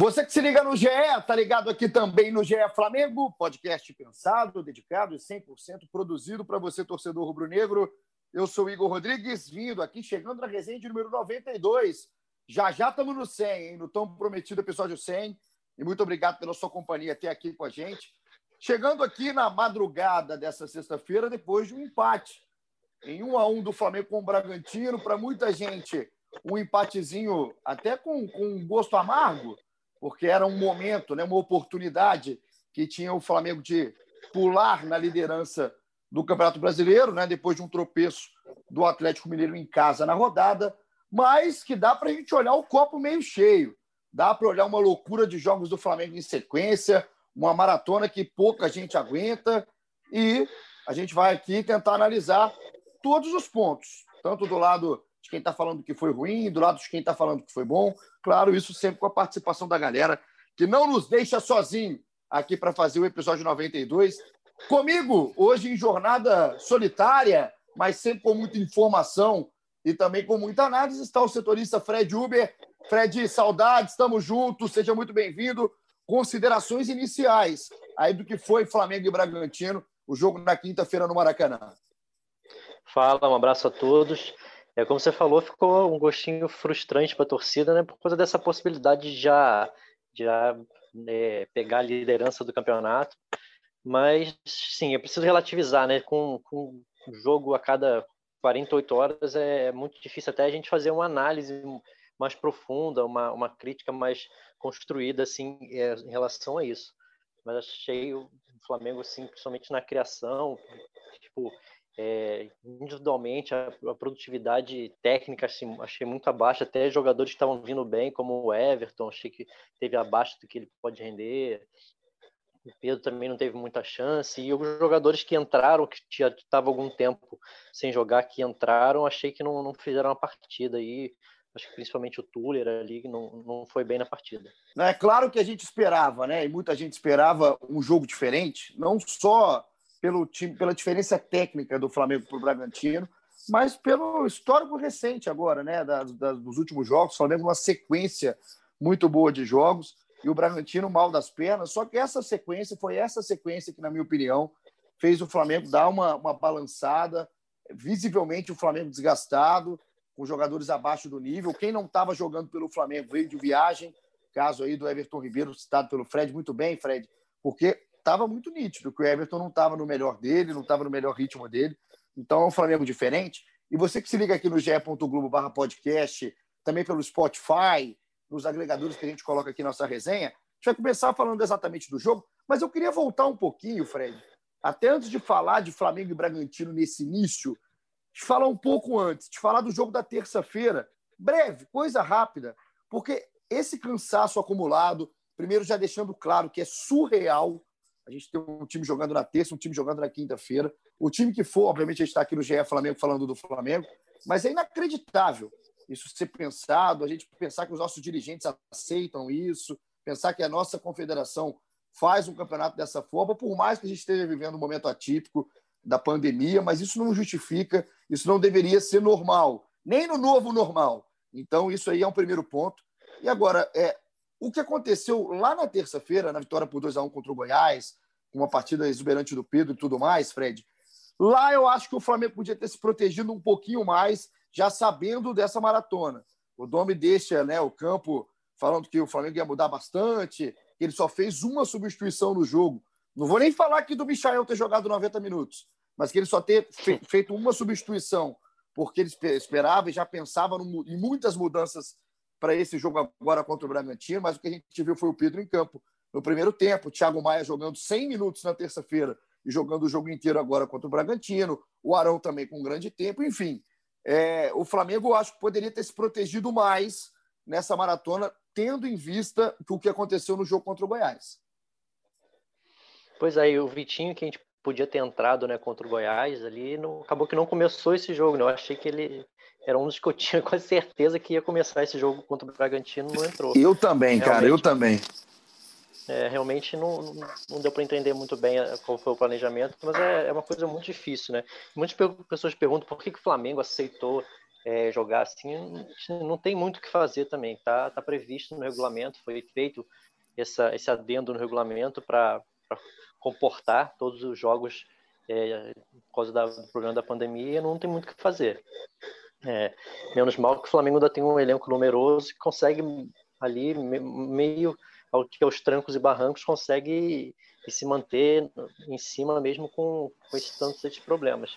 Você que se liga no GE, tá ligado aqui também no GE Flamengo, podcast pensado, dedicado e 100% produzido para você, torcedor rubro-negro. Eu sou Igor Rodrigues, vindo aqui, chegando na resenha de número 92. Já já estamos no 100, hein? no tão prometido episódio 100. E muito obrigado pela sua companhia até aqui com a gente. Chegando aqui na madrugada dessa sexta-feira, depois de um empate em 1 a 1 do Flamengo com o Bragantino, para muita gente, um empatezinho até com, com um gosto amargo, porque era um momento, né, uma oportunidade que tinha o Flamengo de pular na liderança do Campeonato Brasileiro, né, depois de um tropeço do Atlético Mineiro em casa na rodada, mas que dá para a gente olhar o copo meio cheio. Dá para olhar uma loucura de jogos do Flamengo em sequência, uma maratona que pouca gente aguenta, e a gente vai aqui tentar analisar todos os pontos, tanto do lado de quem está falando que foi ruim, do lado de quem está falando que foi bom. Claro, isso sempre com a participação da galera, que não nos deixa sozinho aqui para fazer o episódio 92. Comigo, hoje em jornada solitária, mas sempre com muita informação e também com muita análise, está o setorista Fred Uber. Fred, saudades, estamos juntos, seja muito bem-vindo. Considerações iniciais aí do que foi Flamengo e Bragantino, o jogo na quinta-feira no Maracanã. Fala, um abraço a todos. É, como você falou, ficou um gostinho frustrante para a torcida, né, por causa dessa possibilidade de já, já é, pegar a liderança do campeonato. Mas, sim, é preciso relativizar, né? Com, com um jogo a cada 48 horas é muito difícil até a gente fazer uma análise mais profunda, uma, uma crítica mais construída, assim, é, em relação a isso. Mas achei o Flamengo, assim, principalmente na criação, tipo, é, individualmente, a, a, produtividade técnica assim, achei muito abaixo. Até jogadores que estavam vindo bem, como o Everton, achei que teve abaixo do que ele pode render. O Pedro também não teve muita chance. E os jogadores que entraram, que já estavam algum tempo sem jogar, que entraram, achei que não, não fizeram a partida. aí acho que principalmente o Tuller ali não, não foi bem na partida. É claro que a gente esperava, né? E muita gente esperava um jogo diferente, não só pelo time, pela diferença técnica do Flamengo para o Bragantino, mas pelo histórico recente agora, né? Dos últimos jogos, o Flamengo uma sequência muito boa de jogos e o Bragantino mal das pernas. Só que essa sequência foi essa sequência que, na minha opinião, fez o Flamengo dar uma, uma balançada. Visivelmente o Flamengo desgastado, com jogadores abaixo do nível. Quem não estava jogando pelo Flamengo veio de viagem, caso aí do Everton Ribeiro, citado pelo Fred, muito bem, Fred, porque estava muito nítido que o Everton não estava no melhor dele, não estava no melhor ritmo dele. Então é um Flamengo diferente. E você que se liga aqui no ge.globo podcast, também pelo Spotify, nos agregadores que a gente coloca aqui nossa resenha, a gente vai começar falando exatamente do jogo, mas eu queria voltar um pouquinho, Fred, até antes de falar de Flamengo e Bragantino nesse início, te falar um pouco antes, te falar do jogo da terça-feira, breve, coisa rápida, porque esse cansaço acumulado, primeiro já deixando claro que é surreal a gente tem um time jogando na terça, um time jogando na quinta-feira. O time que for, obviamente, a gente está aqui no GE Flamengo falando do Flamengo, mas é inacreditável isso ser pensado, a gente pensar que os nossos dirigentes aceitam isso, pensar que a nossa confederação faz um campeonato dessa forma, por mais que a gente esteja vivendo um momento atípico da pandemia, mas isso não justifica, isso não deveria ser normal, nem no novo normal. Então, isso aí é um primeiro ponto. E agora, é, o que aconteceu lá na terça-feira, na vitória por 2 a 1 contra o Goiás, uma partida exuberante do Pedro e tudo mais, Fred, lá eu acho que o Flamengo podia ter se protegido um pouquinho mais, já sabendo dessa maratona. O Domi deixa né, o campo falando que o Flamengo ia mudar bastante, que ele só fez uma substituição no jogo. Não vou nem falar aqui do Michael ter jogado 90 minutos, mas que ele só ter feito uma substituição, porque ele esperava e já pensava em muitas mudanças para esse jogo agora contra o Bragantino, mas o que a gente viu foi o Pedro em campo no primeiro tempo, o Thiago Maia jogando 100 minutos na terça-feira e jogando o jogo inteiro agora contra o Bragantino, o Arão também com um grande tempo, enfim. É, o Flamengo, acho que poderia ter se protegido mais nessa maratona, tendo em vista o que aconteceu no jogo contra o Goiás. Pois aí, o Vitinho, que a gente podia ter entrado né, contra o Goiás ali, não, acabou que não começou esse jogo. Né? Eu achei que ele era um dos que eu tinha quase certeza que ia começar esse jogo contra o Bragantino, não entrou. Eu também, realmente, cara, eu também. É, realmente não, não deu para entender muito bem é, qual foi o planejamento, mas é, é uma coisa muito difícil, né? Muitas pessoas perguntam por que, que o Flamengo aceitou é, jogar assim, não tem muito o que fazer também, tá, tá previsto no regulamento, foi feito essa, esse adendo no regulamento para comportar todos os jogos é, por causa da, do problema da pandemia, não tem muito o que fazer. É, menos mal que o Flamengo ainda tem um elenco numeroso que consegue ali meio ao que aos trancos e barrancos consegue se manter em cima mesmo com, com esses tantos esses problemas.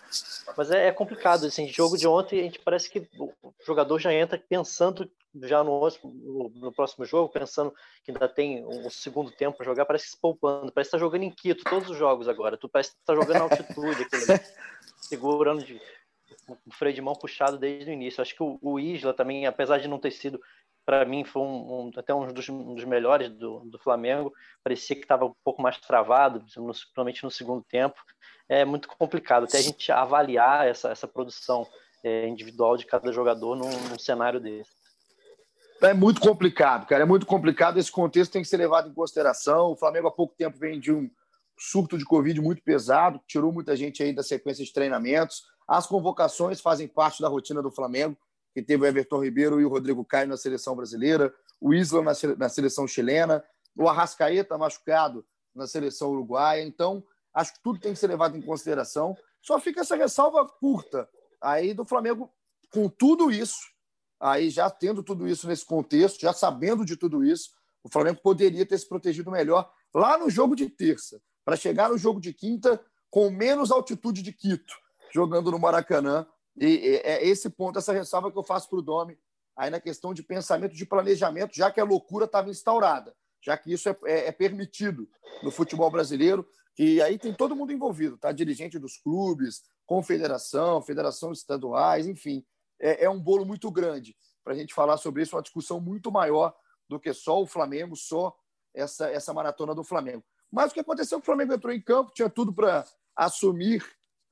Mas é, é, complicado, assim, jogo de ontem a gente parece que o jogador já entra pensando já no, no, no próximo jogo, pensando que ainda tem um segundo tempo para jogar, parece que se poupando, parece que está jogando em Quito todos os jogos agora, tu parece que está jogando na altitude, aquele, segurando de, o freio de mão puxado desde o início. Acho que o, o Isla também, apesar de não ter sido para mim foi um, um, até um dos, um dos melhores do, do, Flamengo. Parecia que estava um pouco mais travado, principalmente no segundo tempo. É muito complicado até a gente avaliar essa, essa produção é, individual de cada jogador num, num, cenário desse. É muito complicado, cara. É muito complicado. Esse contexto tem que ser levado em consideração. O Flamengo há pouco tempo vem de um surto de Covid muito pesado, tirou muita gente aí da sequência de treinamentos. As convocações fazem parte da rotina do Flamengo que teve o Everton Ribeiro e o Rodrigo Caio na seleção brasileira, o Isla na seleção chilena, o Arrascaeta machucado na seleção uruguaia. Então, acho que tudo tem que ser levado em consideração. Só fica essa ressalva curta aí do Flamengo com tudo isso, aí já tendo tudo isso nesse contexto, já sabendo de tudo isso, o Flamengo poderia ter se protegido melhor lá no jogo de terça, para chegar no jogo de quinta com menos altitude de Quito, jogando no Maracanã e é esse ponto, essa ressalva que eu faço para o Domi, aí na questão de pensamento de planejamento, já que a loucura estava instaurada, já que isso é, é, é, permitido no futebol brasileiro, e aí tem todo mundo envolvido, tá? Dirigente dos clubes, confederação, federação estaduais, enfim, é, é um bolo muito grande para a gente falar sobre isso, uma discussão muito maior do que só o Flamengo, só essa, essa maratona do Flamengo. Mas o que aconteceu? O Flamengo entrou em campo, tinha tudo para assumir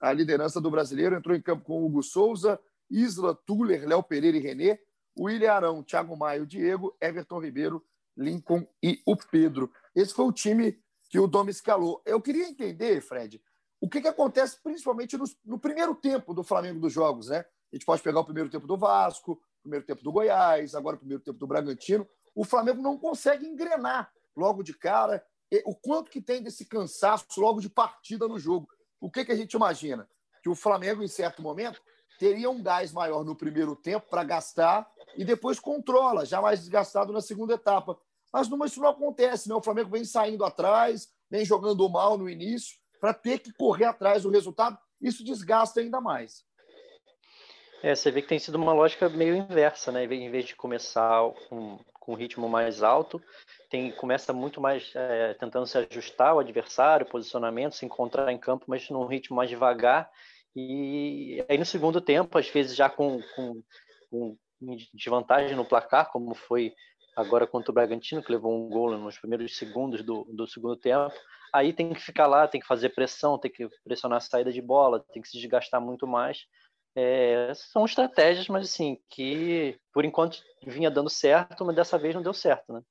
a liderança do brasileiro, entrou em campo com Hugo Souza, Isla, Tuller, Léo Pereira e Renê, William Arão, Thiago Maio, Diego, Everton Ribeiro, Lincoln e o Pedro. Esse foi o time que o Domi escalou. Eu queria entender, Fred, o que, que acontece principalmente no, no, primeiro tempo do Flamengo dos jogos, né? A gente pode pegar o primeiro tempo do Vasco, o primeiro tempo do Goiás, agora o primeiro tempo do Bragantino. O Flamengo não consegue engrenar logo de cara. O quanto que tem desse cansaço logo de partida no jogo o que, que a gente imagina? Que o Flamengo, em certo momento, teria um gás maior no primeiro tempo para gastar e depois controla, já mais desgastado na segunda etapa. Mas não, isso não acontece, né? O Flamengo vem saindo atrás, vem jogando mal no início, para ter que correr atrás do resultado. Isso desgasta ainda mais. É, você vê que tem sido uma lógica meio inversa, né? Em vez de começar com, com um ritmo mais alto, tem começa muito mais é, tentando se ajustar ao adversário, posicionamento, se encontrar em campo, mas num ritmo mais devagar. E aí no segundo tempo, às vezes já com, com, com desvantagem no placar, como foi agora contra o Bragantino, que levou um gol nos primeiros segundos do, do segundo tempo. Aí tem que ficar lá, tem que fazer pressão, tem que pressionar a saída de bola, tem que se desgastar muito mais. É, são estratégias, mas assim, que por enquanto vinha dando certo, mas dessa vez não deu certo, né?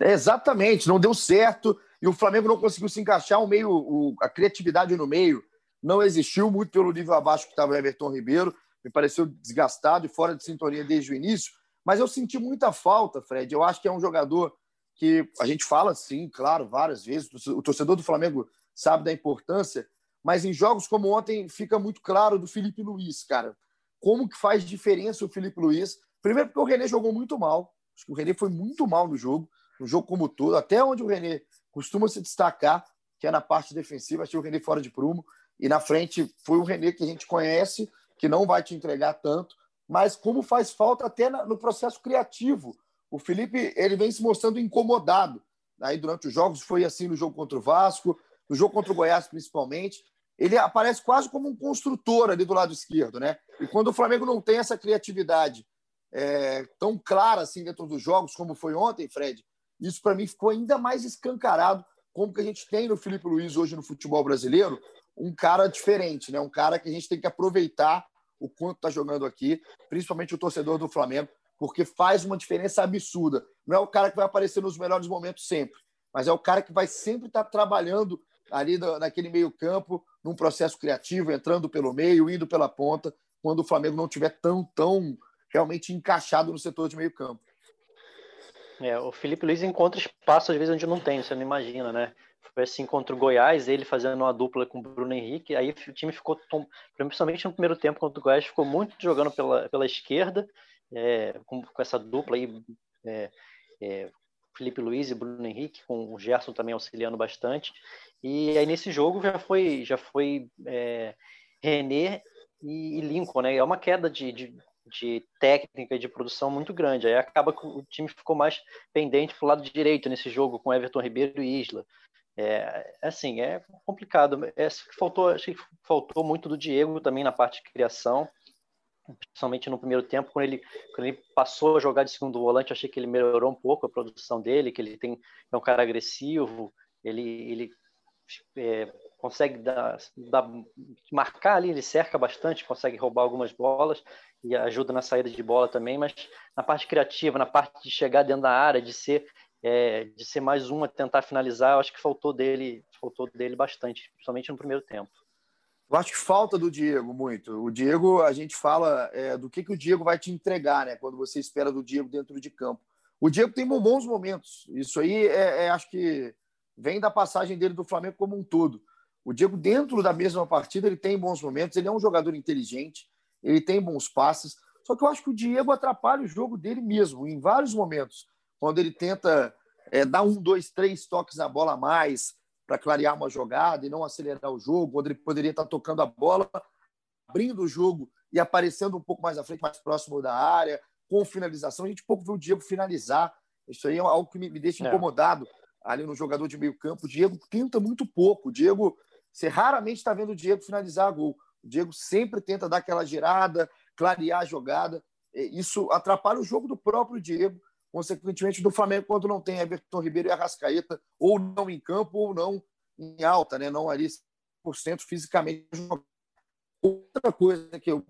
É, exatamente, não deu certo e o Flamengo não conseguiu se encaixar, o meio, o, a criatividade no meio não existiu, muito pelo nível abaixo que estava o Everton Ribeiro, me pareceu desgastado e fora de sintonia desde o início, mas eu senti muita falta, Fred. Eu acho que é um jogador que a gente fala, sim, claro, várias vezes, o torcedor do Flamengo sabe da importância, mas em jogos como ontem fica muito claro do Felipe Luiz, cara. Como que faz diferença o Felipe Luiz? Primeiro porque o René jogou muito mal, acho que o René foi muito mal no jogo no jogo como todo, até onde o René costuma se destacar, que é na parte defensiva, achei o René fora de prumo, e na frente foi o René que a gente conhece, que não vai te entregar tanto, mas como faz falta até no processo criativo. O Felipe ele vem se mostrando incomodado. Aí durante os jogos foi assim no jogo contra o Vasco, no jogo contra o Goiás principalmente. Ele aparece quase como um construtor ali do lado esquerdo, né? E quando o Flamengo não tem essa criatividade é, tão clara assim dentro dos jogos como foi ontem, Fred, isso para mim ficou ainda mais escancarado como que a gente tem no Felipe Luiz hoje no futebol brasileiro um cara diferente, né? Um cara que a gente tem que aproveitar o quanto está jogando aqui, principalmente o torcedor do Flamengo, porque faz uma diferença absurda. Não é o cara que vai aparecer nos melhores momentos sempre, mas é o cara que vai sempre estar tá trabalhando ali naquele meio campo, num processo criativo, entrando pelo meio, indo pela ponta, quando o Flamengo não tiver tão, tão realmente encaixado no setor de meio campo. É, o Felipe Luiz encontra espaço às vezes onde não tem, você não imagina, né? Foi assim contra o Goiás, ele fazendo uma dupla com o Bruno Henrique, aí o time ficou, principalmente no primeiro tempo contra o Goiás, ficou muito jogando pela, pela esquerda, é, com, com, essa dupla aí, é, é, Felipe Luiz e Bruno Henrique, com o Gerson também auxiliando bastante. E aí nesse jogo já foi, já foi é, René e, e, Lincoln, né? É uma queda de, de, de, técnica e de produção muito grande. Aí acaba que o time ficou mais pendente para o lado direito nesse jogo com Everton Ribeiro e Isla. É, assim, é complicado. É, faltou, acho que faltou muito do Diego também na parte de criação principalmente no primeiro tempo, quando ele, quando ele passou a jogar de segundo volante, achei que ele melhorou um pouco a produção dele, que ele tem, é um cara agressivo, ele, ele é, consegue dar, dar, marcar ali, ele cerca bastante, consegue roubar algumas bolas e ajuda na saída de bola também, mas na parte criativa, na parte de chegar dentro da área, de ser é, de ser mais um a tentar finalizar, eu acho que faltou dele, faltou dele bastante, principalmente no primeiro tempo. Eu acho que falta do Diego muito. O Diego, a gente fala é, do que, que o Diego vai te entregar, né? Quando você espera do Diego dentro de campo. O Diego tem bons momentos. Isso aí é, é, acho que vem da passagem dele do Flamengo como um todo. O Diego, dentro da mesma partida, ele tem bons momentos. Ele é um jogador inteligente, ele tem bons passes. Só que eu acho que o Diego atrapalha o jogo dele mesmo, em vários momentos. Quando ele tenta é, dar um, dois, três toques na bola a mais, para clarear uma jogada e não acelerar o jogo, onde ele poderia estar tocando a bola, abrindo o jogo e aparecendo um pouco mais à frente, mais próximo da área, com finalização. A gente pouco viu o Diego finalizar. Isso aí é algo que me, deixa é. incomodado ali no jogador de meio campo. O Diego tenta muito pouco. O Diego, você raramente está vendo o Diego finalizar gol. O Diego sempre tenta dar aquela girada, clarear a jogada. Isso atrapalha o jogo do próprio Diego consequentemente, do Flamengo quando não tem Everton Ribeiro e Arrascaeta, ou não em campo, ou não em alta, né? não ali 100% fisicamente. Outra coisa que eu,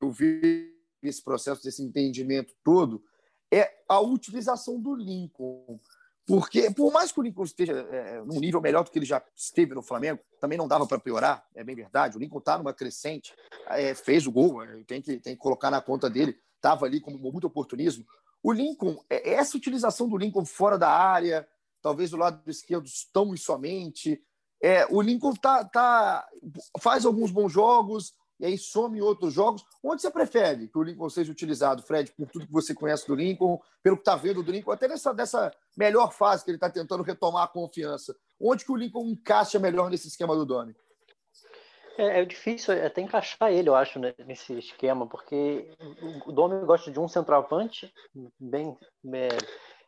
eu vi nesse processo, desse entendimento todo, é a utilização do Lincoln. Porque, por mais que o Lincoln esteja é, num nível melhor do que ele já esteve no Flamengo, também não dava para piorar, é bem verdade. O Lincoln está numa crescente, é, fez o gol, é, tem que, tem que colocar na conta dele, estava ali com muito oportunismo. O Lincoln, é, essa utilização do Lincoln fora da área, talvez do lado esquerdo tão e somente. É, o Lincoln tá, tá, faz alguns bons jogos e aí some outros jogos. Onde você prefere que o Lincoln seja utilizado, Fred, por tudo que você conhece do Lincoln, pelo que está vendo do Lincoln, até nessa dessa melhor fase que ele está tentando retomar a confiança? Onde que o Lincoln encaixa melhor nesse esquema do Domi? É, é, difícil até encaixar ele, eu acho, né, nesse esquema, porque o Domi gosta de um centroavante bem, é,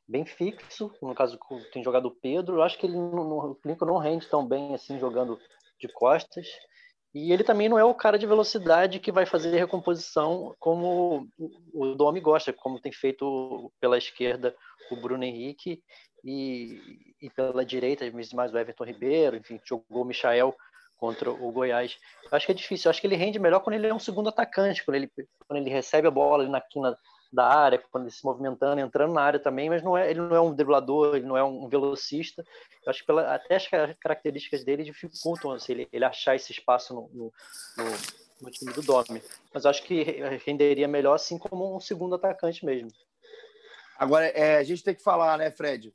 bem fixo, no caso tem jogado o Pedro, eu acho que ele no, Lincoln não rende tão bem assim jogando de costas, e ele também não é o cara de velocidade que vai fazer recomposição como o Domi gosta, como tem feito pela esquerda o Bruno Henrique e, e pela direita, mais o Everton Ribeiro, enfim, jogou o Michael contra o Goiás. Eu acho que é difícil. Eu acho que ele rende melhor quando ele é um segundo atacante, quando ele, quando ele recebe a bola ali na quina da área, quando ele se movimentando, entrando na área também, mas não é, ele não é um driblador, ele não é um velocista. Eu acho que pela, até as características dele dificultam assim, ele, ele achar esse espaço no, no, no, no time do Domi. Mas acho que renderia melhor assim como um segundo atacante mesmo. Agora, é, a gente tem que falar, né, Fred?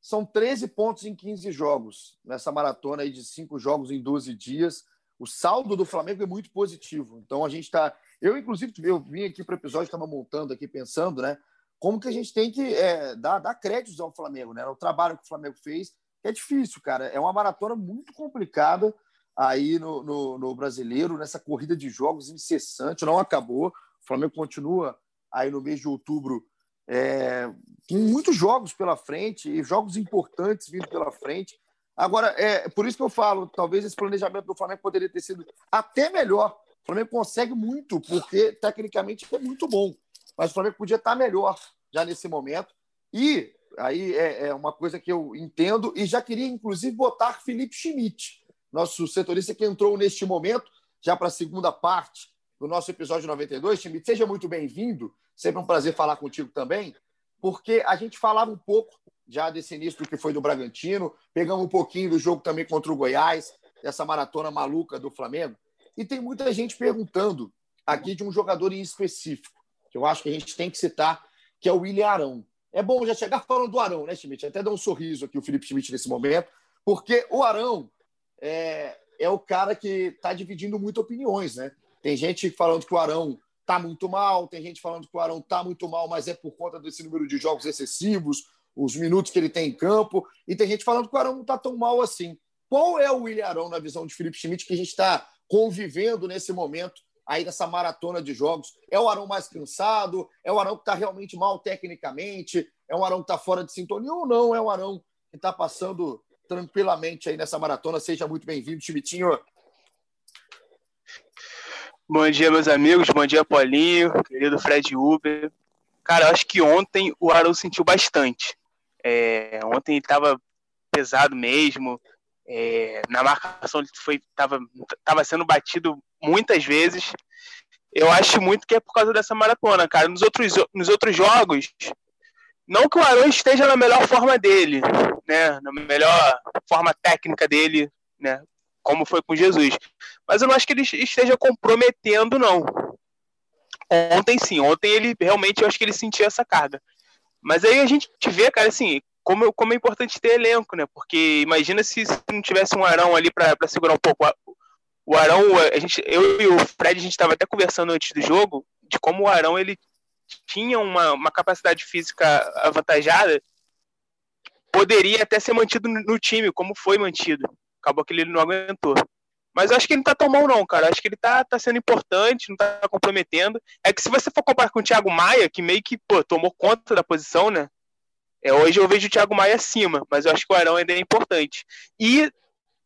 São 13 pontos em 15 jogos, nessa maratona aí de cinco jogos em 12 dias. O saldo do Flamengo é muito positivo. Então a gente está. Eu, inclusive, eu vim aqui para o episódio, estava montando aqui, pensando, né? Como que a gente tem que é, dar, dar créditos ao Flamengo, né? O trabalho que o Flamengo fez é difícil, cara. É uma maratona muito complicada aí no, no, no brasileiro, nessa corrida de jogos incessante, não acabou. O Flamengo continua aí no mês de outubro é, muitos jogos pela frente e jogos importantes vindo pela frente. Agora, é por isso que eu falo, talvez esse planejamento do Flamengo poderia ter sido até melhor. O Flamengo consegue muito, porque tecnicamente é muito bom. Mas o Flamengo podia estar melhor já nesse momento. E aí é, é, uma coisa que eu entendo e já queria, inclusive, botar Felipe Schmidt, nosso setorista que entrou neste momento, já para a segunda parte do nosso episódio 92. Schmidt, seja muito bem-vindo, sempre um prazer falar contigo também, porque a gente falava um pouco já desse início do que foi do Bragantino, pegamos um pouquinho do jogo também contra o Goiás, dessa maratona maluca do Flamengo, e tem muita gente perguntando aqui de um jogador em específico, que eu acho que a gente tem que citar, que é o William Arão. É bom já chegar falando do Arão, né, Schmidt? Até dar um sorriso aqui o Felipe Schmidt nesse momento, porque o Arão é, é o cara que está dividindo muito opiniões, né? Tem gente falando que o Arão está muito mal, tem gente falando que o Arão está muito mal, mas é por conta desse número de jogos excessivos, os minutos que ele tem em campo, e tem gente falando que o Arão não está tão mal assim. Qual é o William Arão na visão de Felipe Schmidt que a gente está convivendo nesse momento aí nessa maratona de jogos? É o Arão mais cansado? É o Arão que está realmente mal tecnicamente? É um Arão que está fora de sintonia ou não? É um Arão que está passando tranquilamente aí nessa maratona? Seja muito bem-vindo, Schmidtinho. Bom dia, meus amigos. Bom dia, Paulinho, querido Fred Uber. Cara, acho que ontem o Arão sentiu bastante. É, ontem ele estava pesado mesmo. É, na marcação ele foi tava sendo batido muitas vezes. Eu acho muito que é por causa dessa maratona, cara. Nos outros, nos outros jogos, não que o Arão esteja na melhor forma dele, né? Na melhor forma técnica dele, né? Como foi com Jesus. Mas eu não acho que ele esteja comprometendo, não. Ontem sim, ontem ele realmente eu acho que ele sentiu essa carga. Mas aí a gente vê, cara, assim, como, como é importante ter elenco, né? Porque imagina se, se não tivesse um Arão ali para segurar um pouco. O Arão, a gente, eu e o Fred, a gente estava até conversando antes do jogo de como o Arão ele tinha uma, uma capacidade física avantajada, poderia até ser mantido no time, como foi mantido. Acabou que ele não aguentou. Mas eu acho que ele não tá tão mal, não, cara. acho que ele tá, tá sendo importante, não tá comprometendo. É que se você for comparar com o Thiago Maia, que meio que, pô, tomou conta da posição, né? É, hoje eu vejo o Thiago Maia acima, mas eu acho que o Arão ainda é importante. E,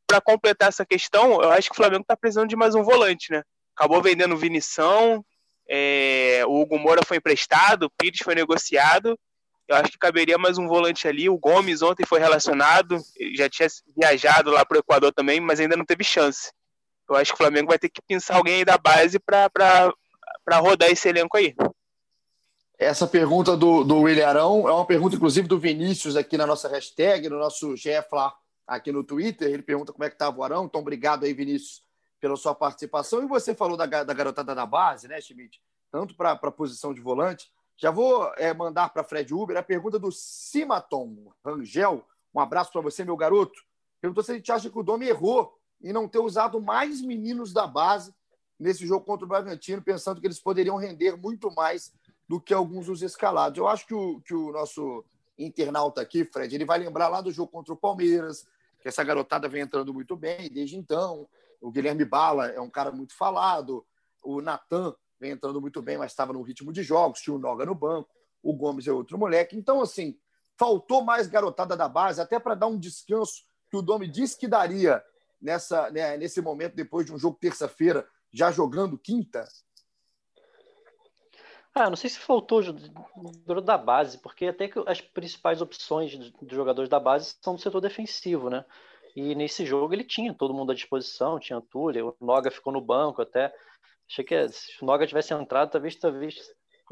para completar essa questão, eu acho que o Flamengo tá precisando de mais um volante, né? Acabou vendendo o Vinição, é, o Hugo Moura foi emprestado, o Pires foi negociado. Eu acho que caberia mais um volante ali. O Gomes ontem foi relacionado, já tinha viajado lá para o Equador também, mas ainda não teve chance. Eu acho que o Flamengo vai ter que pensar alguém aí da base para rodar esse elenco aí. Essa pergunta do, do William Arão é uma pergunta, inclusive, do Vinícius aqui na nossa hashtag, no nosso GFLA aqui no Twitter. Ele pergunta como é que estava o Arão. Então, obrigado aí, Vinícius, pela sua participação. E você falou da, da garotada da base, né, Schmidt? Tanto para a posição de volante. Já vou é, mandar para Fred Uber a pergunta do Simaton Rangel. Um abraço para você, meu garoto. Perguntou se a gente acha que o Domi errou em não ter usado mais meninos da base nesse jogo contra o Bragantino, pensando que eles poderiam render muito mais do que alguns dos escalados. Eu acho que o, que o nosso internauta aqui, Fred, ele vai lembrar lá do jogo contra o Palmeiras, que essa garotada vem entrando muito bem desde então. O Guilherme Bala é um cara muito falado. O Natan vem entrando muito bem, mas estava no ritmo de jogos. Tinha o Noga no banco. O Gomes é outro moleque. Então, assim, faltou mais garotada da base, até para dar um descanso que o Domi disse que daria nessa, né, nesse momento, depois de um jogo terça-feira, já jogando quinta. Ah, não sei se faltou da base, porque até que as principais opções de jogadores da base são do setor defensivo, né? E nesse jogo ele tinha todo mundo à disposição, tinha Túlio, o Noga ficou no banco até. Achei que se o Noga tivesse entrado, talvez talvez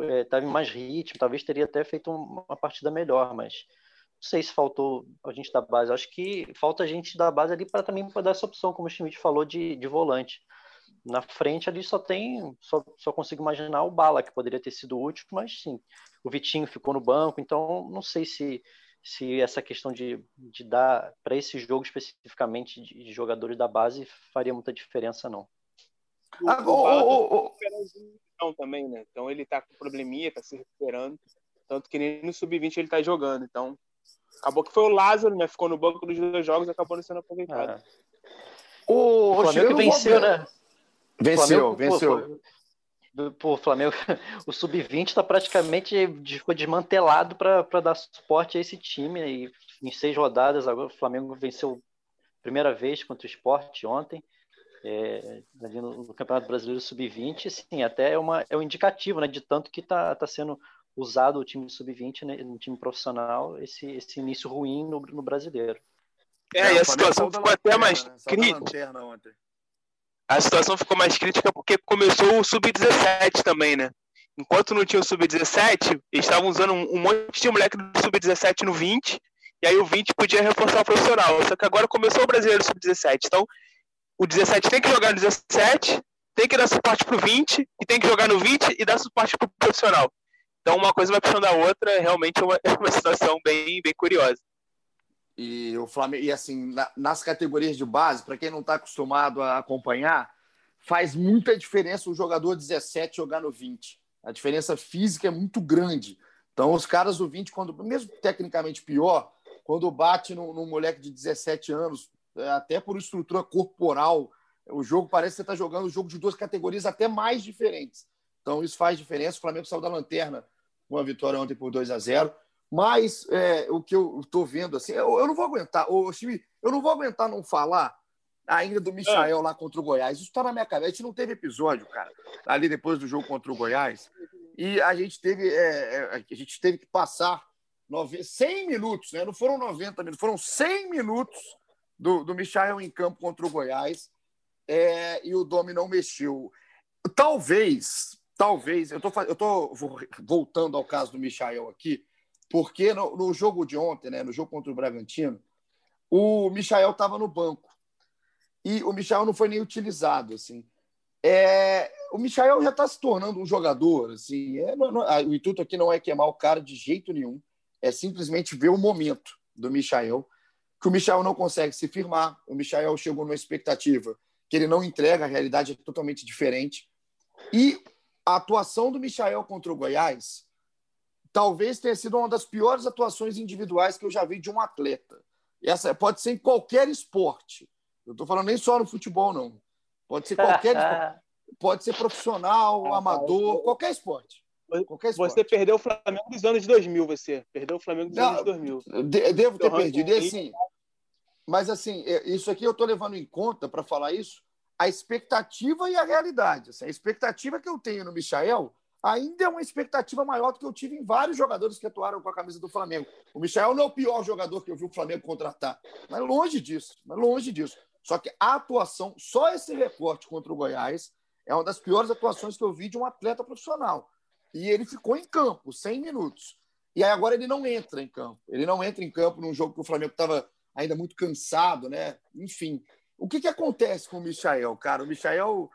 é, em mais ritmo, talvez teria até feito uma partida melhor, mas não sei se faltou a gente da base. Acho que falta a gente da base ali para também dar essa opção, como o Schmidt falou, de, de volante na frente ali só tem, só, só consigo imaginar o Bala, que poderia ter sido útil, mas sim, o Vitinho ficou no banco, então não sei se, se essa questão de, de dar para esse jogo especificamente de, de, jogadores da base faria muita diferença, não. Ah, oh, oh, oh, também, né? Então ele tá com probleminha, tá se recuperando, tanto que nem no sub-20 ele tá jogando, então acabou que foi o Lázaro, né? Ficou no banco dos dois jogos, acabou não sendo aproveitado. É. O, o Flamengo venceu, né? Venceu, Flamengo, venceu. Pô, pô, Flamengo, o sub-20 está praticamente foi desmantelado para dar suporte a esse time. E em seis rodadas, agora o Flamengo venceu a primeira vez contra o esporte ontem, é, no, no, Campeonato Brasileiro Sub-20. Sim, até é, uma, é um indicativo né, de tanto que está tá sendo usado o time sub-20 né, no time profissional esse, esse início ruim no, no brasileiro. É, é e a situação ficou até mais né? crítica. A situação ficou mais crítica porque começou o sub-17 também, né? Enquanto não tinha o sub-17, eles estavam usando um, um, monte de moleque do sub-17 no 20, e aí o 20 podia reforçar o profissional. Só que agora começou o brasileiro sub-17. Então, o 17 tem que jogar no 17, tem que dar suporte pro 20, e tem que jogar no 20 e dar suporte pro profissional. Então, uma coisa vai puxando a outra, é realmente uma, é uma situação bem, bem curiosa. E o Flamengo, e assim, na, nas categorias de base, para quem não está acostumado a acompanhar, faz muita diferença o jogador 17 jogar no 20. A diferença física é muito grande. Então, os caras do 20, quando, mesmo tecnicamente pior, quando bate num, moleque de 17 anos, até por estrutura corporal, o jogo parece que você está jogando um jogo de duas categorias até mais diferentes. Então, isso faz diferença. O Flamengo saiu da lanterna com a vitória ontem por 2 a 0 mas é, o que eu estou vendo, assim, eu, eu, não vou aguentar, ô, Chimi, eu não vou aguentar não falar ainda do Michael é. lá contra o Goiás. Isso está na minha cabeça. A gente não teve episódio, cara, ali depois do jogo contra o Goiás. E a gente teve, é, é a gente teve que passar 100 minutos, né? Não foram 90 minutos, foram 100 minutos do, do Michael em campo contra o Goiás. É, e o Domi não mexeu. Talvez, talvez, eu tô, eu tô voltando ao caso do Michael aqui, porque no, no, jogo de ontem, né, no jogo contra o Bragantino, o Michael estava no banco e o Michael não foi nem utilizado, assim. É, o Michael já está se tornando um jogador, assim. É, não, não, o intuito aqui não é queimar o cara de jeito nenhum, é simplesmente ver o momento do Michael, que o Michael não consegue se firmar. O Michael chegou numa expectativa que ele não entrega, a realidade é totalmente diferente. E a atuação do Michael contra o Goiás talvez tenha sido uma das piores atuações individuais que eu já vi de um atleta. Essa pode ser em qualquer esporte. Eu estou falando nem só no futebol, não. Pode ser qualquer esporte. Pode ser profissional, amador, qualquer esporte. Qualquer esporte. Você perdeu o Flamengo dos anos 2000, você. Perdeu o Flamengo dos não, anos 2000. De, devo ter perdido. E assim, mas assim, é, isso aqui eu estou levando em conta para falar isso, a expectativa e a realidade. Assim, a expectativa que eu tenho no Michael ainda é uma expectativa maior do que eu tive em vários jogadores que atuaram com a camisa do Flamengo. O Michel não é o pior jogador que eu vi o Flamengo contratar, mas longe disso, mas longe disso. Só que a atuação, só esse recorte contra o Goiás, é uma das piores atuações que eu vi de um atleta profissional. E ele ficou em campo, 100 minutos. E aí agora ele não entra em campo. Ele não entra em campo num jogo que o Flamengo estava ainda muito cansado, né? Enfim. O que, que acontece com o Michael, cara? O Michael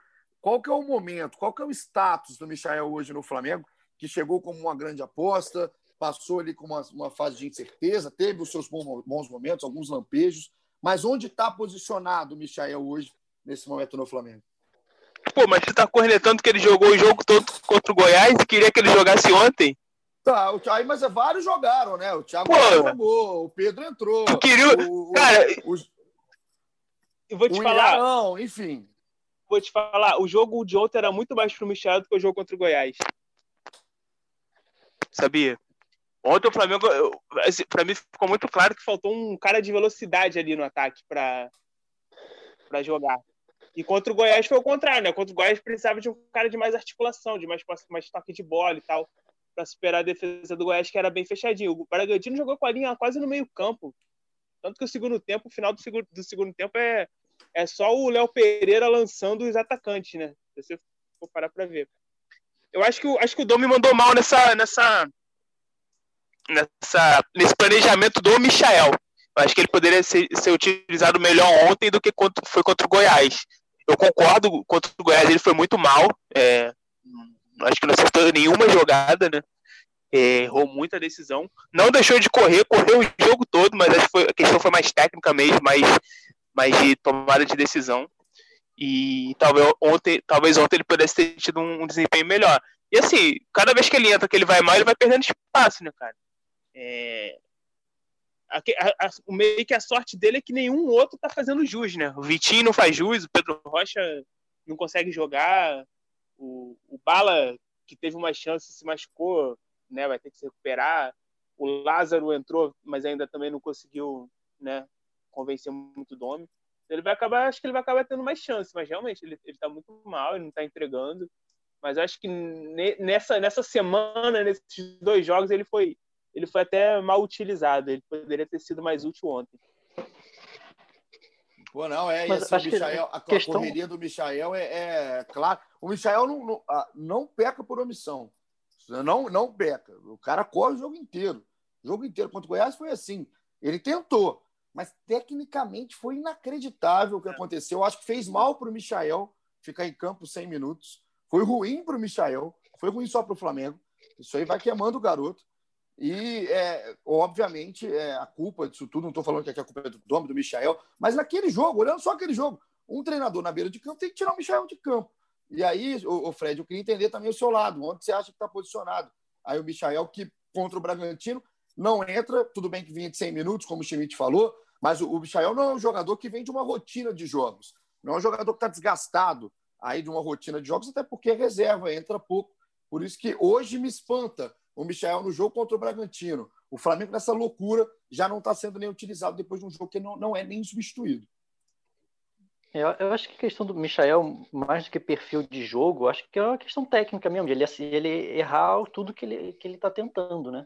qual que é o momento, qual que é o status do Michael hoje no Flamengo, que chegou como uma grande aposta, passou ali com uma, uma fase de incerteza, teve os seus bons momentos, alguns lampejos, mas onde está posicionado o Michael hoje, nesse momento no Flamengo? Pô, mas você está cornetando que ele jogou o jogo todo contra o Goiás e queria que ele jogasse ontem? Tá, o Thiago, mas vários jogaram, né? O Thiago jogou, o Pedro entrou. Eu queria... O, Cara, o, o, eu vou te falar. Não, enfim vou te falar, o jogo de ontem era muito mais pro Michel do que o jogo contra o Goiás. Sabia? Ontem o Flamengo, assim, para mim ficou muito claro que faltou um cara de velocidade ali no ataque para jogar. E contra o Goiás foi o contrário, né? Contra o Goiás precisava de um cara de mais articulação, de mais, mais toque de bola e tal, para superar a defesa do Goiás, que era bem fechadinho. O Bragantino jogou com a linha quase no meio-campo. Tanto que o segundo tempo, o final do segundo, do segundo tempo é é só o Léo Pereira lançando os atacantes, né? Se você for parar para ver. Eu acho que, acho que o Dom me mandou mal nessa, nessa, nessa, nesse planejamento do Michael. Eu acho que ele poderia ser, ser utilizado melhor ontem do que contra, foi contra o Goiás. Eu concordo, contra o Goiás ele foi muito mal. É, acho que não acertou nenhuma jogada, né? É, errou muita decisão. Não deixou de correr, correu o jogo todo, mas acho que foi, a questão foi mais técnica mesmo, mais mas de tomada de decisão. E talvez ontem, talvez ontem ele pudesse ter tido um, desempenho melhor. E assim, cada vez que ele entra, que ele vai mal, ele vai perdendo espaço, né, cara? É... A, a, a, meio que a sorte dele é que nenhum outro tá fazendo jus, né? O Vitinho não faz jus, o Pedro Rocha não consegue jogar, o, o Bala, que teve uma chance, se machucou, né? Vai ter que se recuperar. O Lázaro entrou, mas ainda também não conseguiu, né? convencer muito o Domi, ele vai acabar, acho que ele vai acabar tendo mais chance, mas realmente ele, ele tá muito mal, ele não tá entregando. Mas acho que nessa, nessa semana, nesses dois jogos, ele foi, ele foi até mal utilizado. Ele poderia ter sido mais útil ontem. Pô, não, é. Mas, assim, Michael, a, questão... correria do Michael é, é, claro. O Michael não, não, não, peca por omissão. Não, não peca. O cara corre o jogo inteiro. O jogo inteiro contra o Goiás foi assim. Ele tentou, mas tecnicamente foi inacreditável o que aconteceu. Eu acho que fez mal para o Michael ficar em campo 100 minutos. Foi ruim para o Michael. Foi ruim só para o Flamengo. Isso aí vai queimando o garoto. E, é, obviamente, é, a culpa disso tudo, não estou falando que a culpa é do Dom, do Michael, mas naquele jogo, olhando só aquele jogo, um treinador na beira de campo tem que tirar o Michael de campo. E aí, o, o Fred, eu queria entender também o seu lado, onde você acha que está posicionado. Aí o Michael, que contra o Bragantino, não entra, tudo bem que vinha de 100 minutos, como o Schmidt falou, mas o, o Michael não é um jogador que vem de uma rotina de jogos. Não é um jogador que está desgastado aí de uma rotina de jogos, até porque é reserva, entra pouco. Por isso que hoje me espanta o Michel no jogo contra o Bragantino. O Flamengo, nessa loucura, já não está sendo nem utilizado depois de um jogo que não, não é nem substituído. É, eu, eu acho que a questão do Michael, mais do que perfil de jogo, acho que é uma questão técnica mesmo, de ele, ele errar tudo que ele que ele está tentando, né?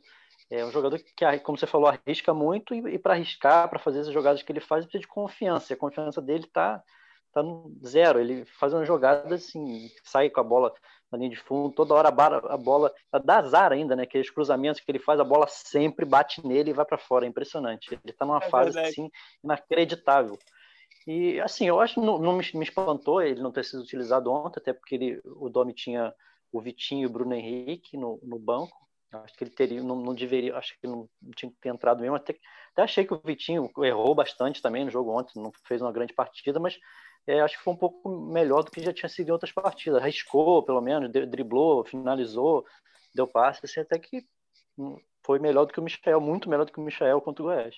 É um jogador que, como você falou, arrisca muito e, e para arriscar, para fazer as jogadas que ele faz, precisa de confiança. E a confiança dele está tá no zero. Ele faz uma jogada assim, sai com a bola na linha de fundo, toda hora a bola dá azar ainda, né? Aqueles cruzamentos que ele faz, a bola sempre bate nele e vai para fora. É impressionante. Ele está numa é fase assim inacreditável. E assim, eu acho que não, não me, me, espantou ele não ter sido utilizado ontem, até porque ele, o Domi tinha o Vitinho e o Bruno Henrique no, no banco. Acho que ele teria, não, não deveria, acho que não tinha que ter entrado mesmo. Até, até achei que o Vitinho errou bastante também no jogo ontem, não fez uma grande partida, mas é, acho que foi um pouco melhor do que já tinha sido em outras partidas. Arriscou, pelo menos, driblou, finalizou, deu passe, assim, até que foi melhor do que o Michel, muito melhor do que o Michel contra o Goiás.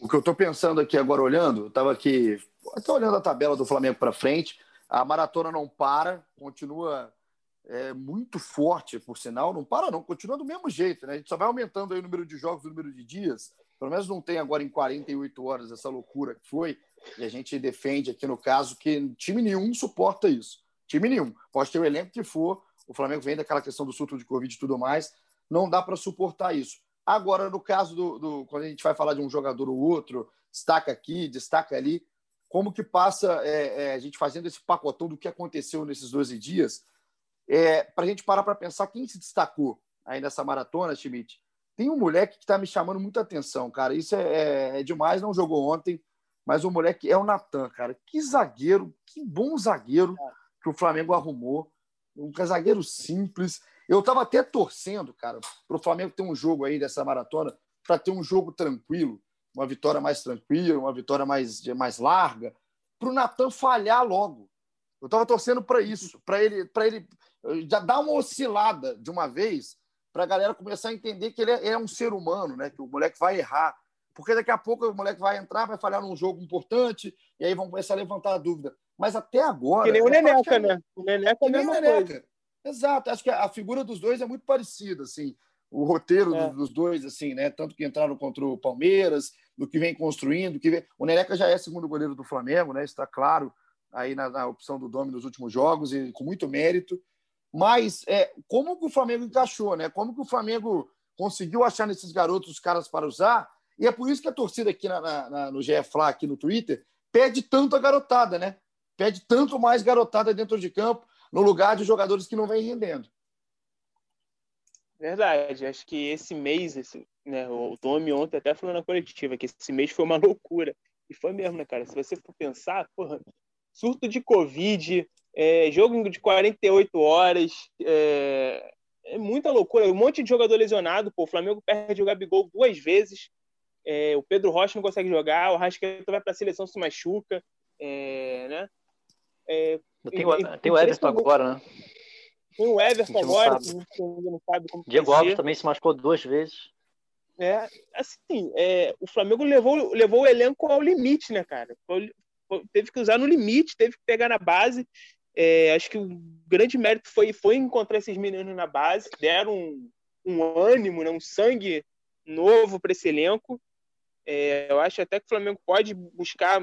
O que eu estou pensando aqui agora, olhando, estava aqui, estou olhando a tabela do Flamengo para frente, a maratona não para, continua é, muito forte, por sinal, não para não, continua do mesmo jeito, né? A gente só vai aumentando aí o número de jogos, o número de dias, pelo menos não tem agora em 48 horas essa loucura que foi, e a gente defende aqui no caso que time nenhum suporta isso. Time nenhum. Pode ter o elenco que for, o Flamengo vem daquela questão do surto de Covid e tudo mais, não dá para suportar isso. Agora, no caso do, do, Quando a gente vai falar de um jogador ou outro, destaca aqui, destaca ali, como que passa é, é, a gente fazendo esse pacotão do que aconteceu nesses 12 dias, é, para a gente parar para pensar quem se destacou aí nessa maratona, Schmidt. Tem um moleque que está me chamando muita atenção, cara. Isso é, é, é demais, não jogou ontem mas o moleque é o Natan, cara. Que zagueiro, que bom zagueiro que o Flamengo arrumou. Um zagueiro simples. Eu estava até torcendo, cara, para o Flamengo ter um jogo aí dessa maratona, para ter um jogo tranquilo, uma vitória mais tranquila, uma vitória mais, mais larga, para o Natan falhar logo. Eu estava torcendo para isso, para ele, para ele eh, já dar uma oscilada de uma vez, para a galera começar a entender que ele é, é, um ser humano, né? Que o moleque vai errar, porque daqui a pouco o moleque vai entrar, vai falhar num jogo importante, e aí vão começar a levantar a dúvida. Mas até agora. Que nem o é Neneca, né? O Neneca é a mesma Neneca. coisa. Exato, acho que a figura dos dois é muito parecida, assim. O roteiro é. dos dois, assim, né? Tanto que entraram contra o Palmeiras, do que vem construindo, que vem... o Neneca já é segundo goleiro do Flamengo, né? Está claro aí na, na opção do Domi nos últimos jogos e com muito mérito. Mas é, como que o Flamengo encaixou, né? Como que o Flamengo conseguiu achar nesses garotos os caras para usar e é por isso que a torcida aqui na, na, no Fla, aqui no Twitter, pede tanto a garotada, né? Pede tanto mais garotada dentro de campo, no lugar de jogadores que não vêm rendendo. Verdade, acho que esse mês, esse, né, o Tommy ontem até falou na coletiva que esse mês foi uma loucura. E foi mesmo, né, cara? Se você for pensar, porra, surto de Covid, é, jogo de 48 horas, é, é, muita loucura. Um monte de jogador lesionado, pô, o Flamengo perde o Gabigol duas vezes, é, o Pedro Rocha não consegue jogar, o Rascaeta vai para a seleção se machuca, é, né? É, tem, o, tem o Everton agora, né? Tem o Everton agora, que a gente não sabe como Diego Alves também se machucou duas vezes. É, assim, é, o Flamengo levou, levou o elenco ao limite, né, cara? Teve que usar no limite, teve que pegar na base. É, acho que o grande mérito foi, foi encontrar esses meninos na base, deram um, um ânimo, né, um sangue novo para esse elenco. É, eu acho até que o Flamengo pode buscar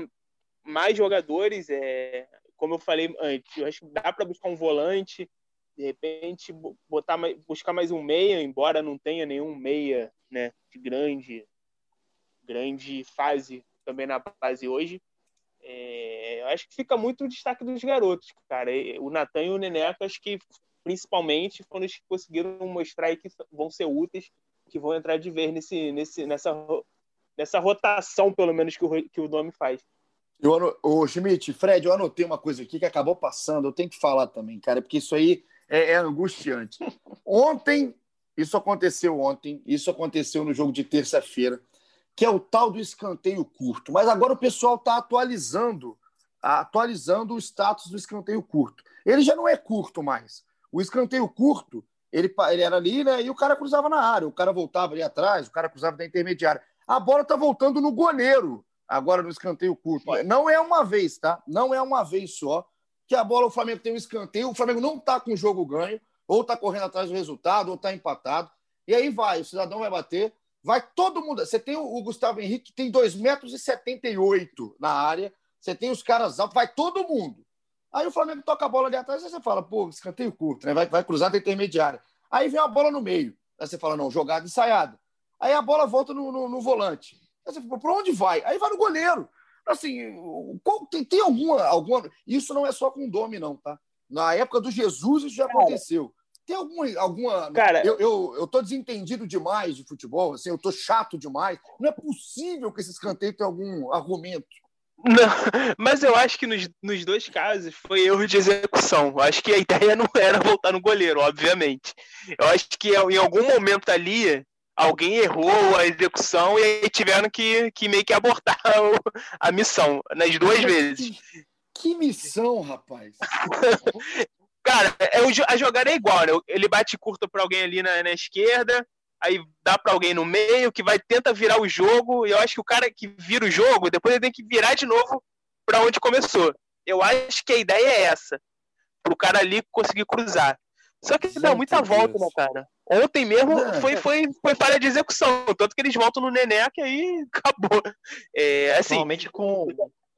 mais jogadores, é, como eu falei antes, eu acho que dá para buscar um volante, de repente botar mais, buscar mais um meia, embora não tenha nenhum meia né, de grande, grande fase também na base hoje. É, eu acho que fica muito o destaque dos garotos, cara. O Natan e o Neneca, acho que principalmente foram os que conseguiram mostrar que vão ser úteis, que vão entrar de vez nesse, nesse, nessa, nessa rotação, pelo menos, que o, que o nome faz. Eu, o Schmidt, Fred, eu anotei uma coisa aqui que acabou passando, eu tenho que falar também, cara, porque isso aí é, é angustiante. Ontem, isso aconteceu ontem, isso aconteceu no jogo de terça-feira, que é o tal do escanteio curto. Mas agora o pessoal está atualizando, atualizando o status do escanteio curto. Ele já não é curto mais. O escanteio curto, ele, ele era ali, né? E o cara cruzava na área, o cara voltava ali atrás, o cara cruzava da intermediária. A bola está voltando no goleiro, agora no escanteio curto. Não é uma vez, tá? Não é uma vez só que a bola, o Flamengo tem um escanteio, o Flamengo não está com o jogo ganho, ou está correndo atrás do resultado, ou está empatado. E aí vai, o cidadão vai bater, vai todo mundo. Você tem o Gustavo Henrique, que tem 2,78 metros na área, você tem os caras altos, vai todo mundo. Aí o Flamengo toca a bola ali atrás, aí você fala, pô, escanteio curto, né? Vai, vai cruzar da intermediária. Aí vem a bola no meio. Aí você fala, não, jogada ensaiada. Aí a bola volta no, no, no volante. Aí você fala, para onde vai? Aí vai no goleiro. Assim, qual, tem, tem alguma, alguma. Isso não é só com o Domi, não, tá? Na época do Jesus isso já aconteceu. Tem alguma. alguma Cara, eu, eu, eu tô desentendido demais de futebol, assim, eu tô chato demais. Não é possível que esse escanteio tenha algum argumento. Não, mas eu acho que nos, nos dois casos foi erro de execução. Eu acho que a ideia não era voltar no goleiro, obviamente. Eu acho que em algum momento ali alguém errou a execução e aí tiveram que, que meio que abortar a missão nas duas vezes. Que, que missão, rapaz! Cara, é, a jogada é igual, né? Ele bate curto para alguém ali na, na esquerda, aí dá para alguém no meio que vai tenta virar o jogo e eu acho que o cara que vira o jogo depois ele tem que virar de novo para onde começou. Eu acho que a ideia é essa, pro cara ali conseguir cruzar. Só que dá muita volta, né, cara? Ontem mesmo foi, foi, foi falha de execução, tanto que eles voltam no Nené que aí acabou. É, assim, Normalmente com,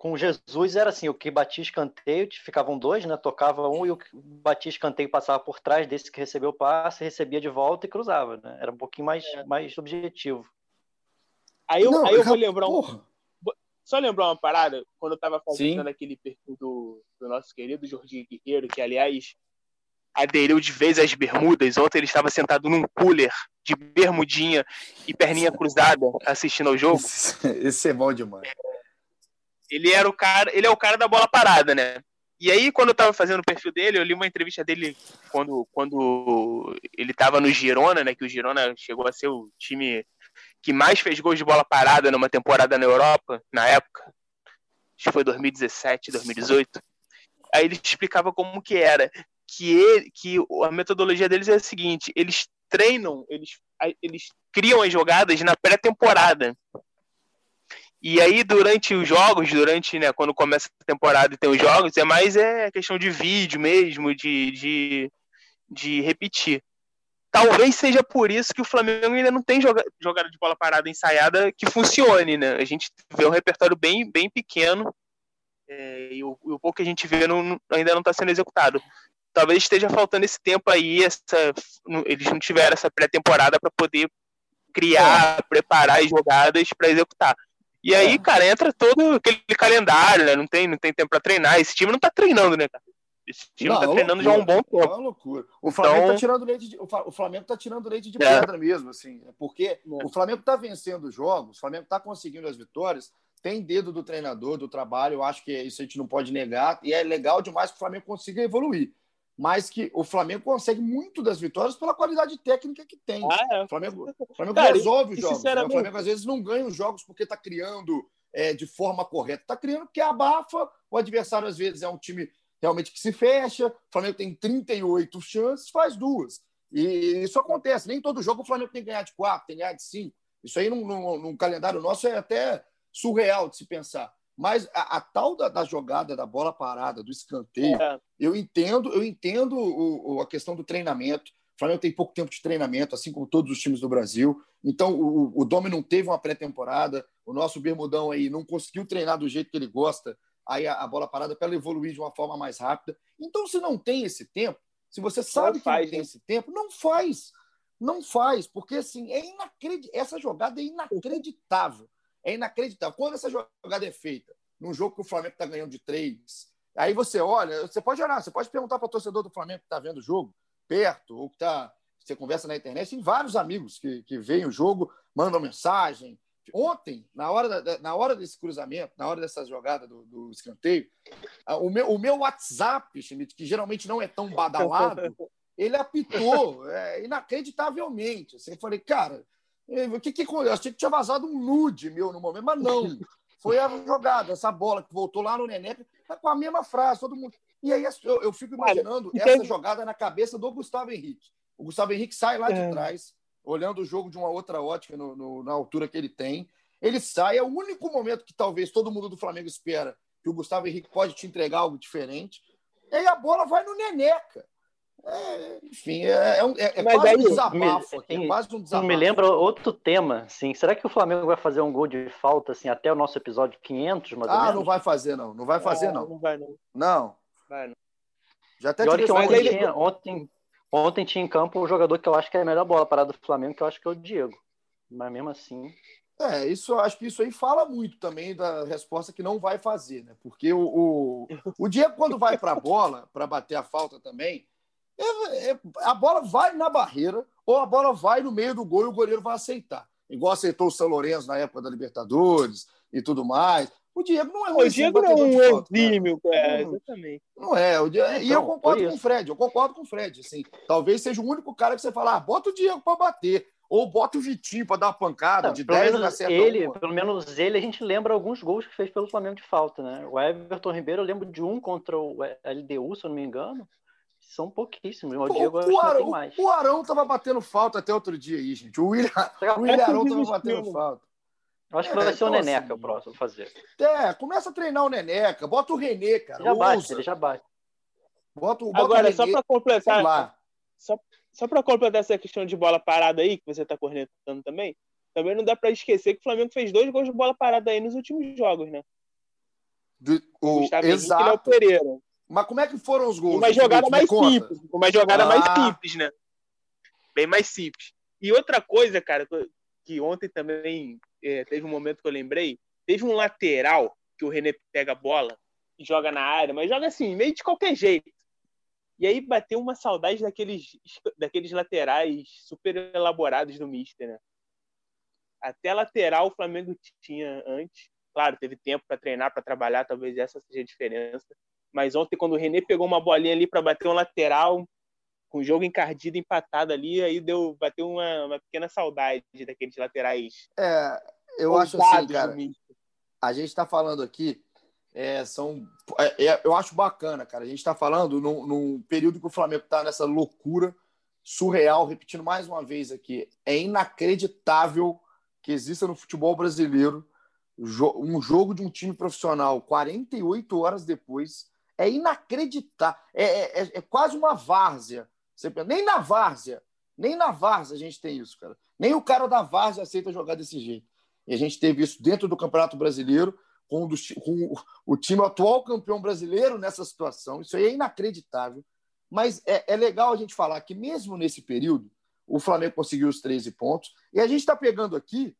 com Jesus era assim, o que batia escanteio, ficavam dois, né? Tocava um e o que batia escanteio passava por trás desse que recebeu o passe, recebia de volta e cruzava, né? Era um pouquinho mais, é. mais objetivo. Aí eu, Não, aí eu vou lembrar um, Só lembrar uma parada, quando eu estava fazendo Sim. aquele perfil do, do nosso querido Jorginho Guerreiro, que aliás aderiu de vez às bermudas. Ontem ele estava sentado num cooler de bermudinha e perninha cruzada assistindo ao jogo. Esse é bom demais ele era o cara, ele é o cara da bola parada, né? E aí, quando eu tava fazendo o perfil dele, eu li uma entrevista dele quando, quando ele tava no Girona, né? Que o Girona chegou a ser o time que mais fez gols de bola parada numa temporada na Europa, na época. Acho que foi 2017, 2018. Aí ele explicava como que era. Que, ele, que a metodologia deles é a seguinte: eles treinam, eles, eles criam as jogadas na pré-temporada. E aí, durante os jogos, durante, né, quando começa a temporada e tem os jogos, é mais é questão de vídeo mesmo, de, de, de repetir. Talvez seja por isso que o Flamengo ainda não tem joga, jogada de bola parada ensaiada que funcione, né? A gente vê um repertório bem, bem pequeno é, e, o, o, pouco que a gente vê não, ainda não está sendo executado. Talvez esteja faltando esse tempo aí, essa, eles não tiveram essa pré-temporada para poder criar, é. preparar as jogadas para executar. E aí, é. cara, entra todo aquele calendário, né? Não tem, não tem tempo para treinar. Esse time não tá treinando, né, cara? Esse time não, tá treinando loucura, já há um bom tempo. É uma loucura. O Flamengo tá então... tá tirando leite de, o Flamengo tá tirando leite de é. pedra mesmo, assim. É porque é. o Flamengo tá vencendo os jogos, o Flamengo tá conseguindo as vitórias. Tem dedo do treinador, do trabalho, eu acho que isso a gente não pode negar. E é legal demais que o Flamengo consiga evoluir mas que o Flamengo consegue muito das vitórias pela qualidade técnica que tem. Ah, é. O Flamengo, o Flamengo Cara, resolve os jogos. Né? O Flamengo às vezes não ganha os jogos porque está criando é, de forma correta. Está criando porque abafa. O adversário às vezes é um time realmente que se fecha. O Flamengo tem 38 chances, faz duas. E isso acontece. Nem todo jogo o Flamengo tem que ganhar de quatro, tem que ganhar de cinco. Isso aí num, num, num calendário nosso é até surreal de se pensar. Mas a, a tal da, da, jogada da bola parada, do escanteio, é. eu entendo, eu entendo o, o, a questão do treinamento. O Flamengo tem pouco tempo de treinamento, assim como todos os times do Brasil. Então, o, o Domi não teve uma pré-temporada. O nosso Bermudão aí não conseguiu treinar do jeito que ele gosta aí a, a bola parada para ela evoluir de uma forma mais rápida. Então, se não tem esse tempo, se você sabe não que faz, não tem né? esse tempo, não faz. Não faz, porque assim, é inacreditável. Essa jogada é inacreditável. É inacreditável. Quando essa jogada é feita num jogo que o Flamengo está ganhando de três, aí você olha, você pode olhar, você pode perguntar para o torcedor do Flamengo que está vendo o jogo, perto, ou que está. Você conversa na internet, tem vários amigos que, que veem o jogo, mandam mensagem, Ontem, na hora, da, na hora desse cruzamento, na hora dessa jogada do, do escanteio, o meu, o meu WhatsApp, Schmidt, que geralmente não é tão badalado, ele apitou é, inacreditavelmente. Assim, eu falei, cara, o que, que eu achei que tinha vazado um nude meu no momento, mas não. Foi a jogada, essa bola que voltou lá no Neneca, tá com a mesma frase, todo mundo. E aí eu, eu fico imaginando essa jogada na cabeça do Gustavo Henrique. O Gustavo Henrique sai lá de é. trás, olhando o jogo de uma outra ótica no, no, na altura que ele tem. Ele sai, é o único momento que talvez todo mundo do Flamengo espera que o Gustavo Henrique pode te entregar algo diferente. E aí a bola vai no Neneca. É, enfim, é, é, é, é quase aí, um desabafo aqui, é quase um desabafo. Me lembra outro tema, assim, será que o Flamengo vai fazer um gol de falta assim até o nosso episódio 500, mais Ah, não vai fazer não, não vai fazer não. Não vai não. Não. Vai não. Já até que ontem, tinha, ontem, Ontem tinha em campo o jogador que eu acho que é a melhor bola parada do Flamengo, que eu acho que é o Diego. Mas mesmo assim. É, isso acho que isso aí fala muito também da resposta que não vai fazer, né? Porque o, o, o Diego, quando vai para a bola, para bater a falta também, é, é, a bola vai na barreira ou a bola vai no meio do gol e o goleiro vai aceitar. Igual aceitou o São Lourenço na época da Libertadores e tudo mais. O Diego não é um O Diego não é um exímio, é, exatamente. Não é. O Diego, então, e eu concordo com o Fred, eu concordo com o Fred. Assim, talvez seja o único cara que você fala, ah, bota o Diego para bater. Ou bota o Vitinho para dar uma pancada não, de pelo 10 menos ele, Pelo menos ele, a gente lembra alguns gols que fez pelo Flamengo de falta, né? O Everton Ribeiro, eu lembro de um contra o LDU, se eu não me engano. São pouquíssimos. O, Diego, o, Arão, mais. o Arão tava batendo falta até outro dia aí, gente. O William, o William Arão tava batendo falta. Eu acho que vai é, ser o então, Neneca assim, o próximo fazer. É, começa a treinar o Neneca, bota o Renê, cara. Já bate, ele já bate. Bota, bota Agora, o só para completar, só, só para completar essa questão de bola parada aí, que você está cornetando também, também não dá para esquecer que o Flamengo fez dois gols de bola parada aí nos últimos jogos, né? Do, o, o exato. é o Pereira. Mas como é que foram os gols? Uma jogada mais simples. Uma jogada ah. mais simples, né? Bem mais simples. E outra coisa, cara, que ontem também é, teve um momento que eu lembrei, teve um lateral que o René pega a bola e joga na área, mas joga assim, meio de qualquer jeito. E aí bateu uma saudade daqueles, daqueles laterais super elaborados do Mister, né? Até lateral o Flamengo tinha antes. Claro, teve tempo para treinar, para trabalhar, talvez essa seja a diferença. Mas ontem, quando o René pegou uma bolinha ali para bater um lateral, com o jogo encardido, empatado ali, aí deu, bateu uma, uma pequena saudade daqueles laterais. É, eu acho assim, cara. A gente está falando aqui, é, são, é, é, eu acho bacana, cara. A gente está falando num, num, período que o Flamengo está nessa loucura surreal, repetindo mais uma vez aqui, é inacreditável que exista no futebol brasileiro um jogo de um time profissional 48 horas depois. É inacreditável. É, é, é, é quase uma várzea nem na várzea, nem na várzea a gente tem isso, cara. Nem o cara da várzea aceita jogar desse jeito. E a gente teve isso dentro do Campeonato Brasileiro, com, com o time atual campeão brasileiro nessa situação. Isso aí é inacreditável. Mas é, é legal a gente falar que, mesmo nesse período, o Flamengo conseguiu os 13 pontos. E a gente está pegando aqui,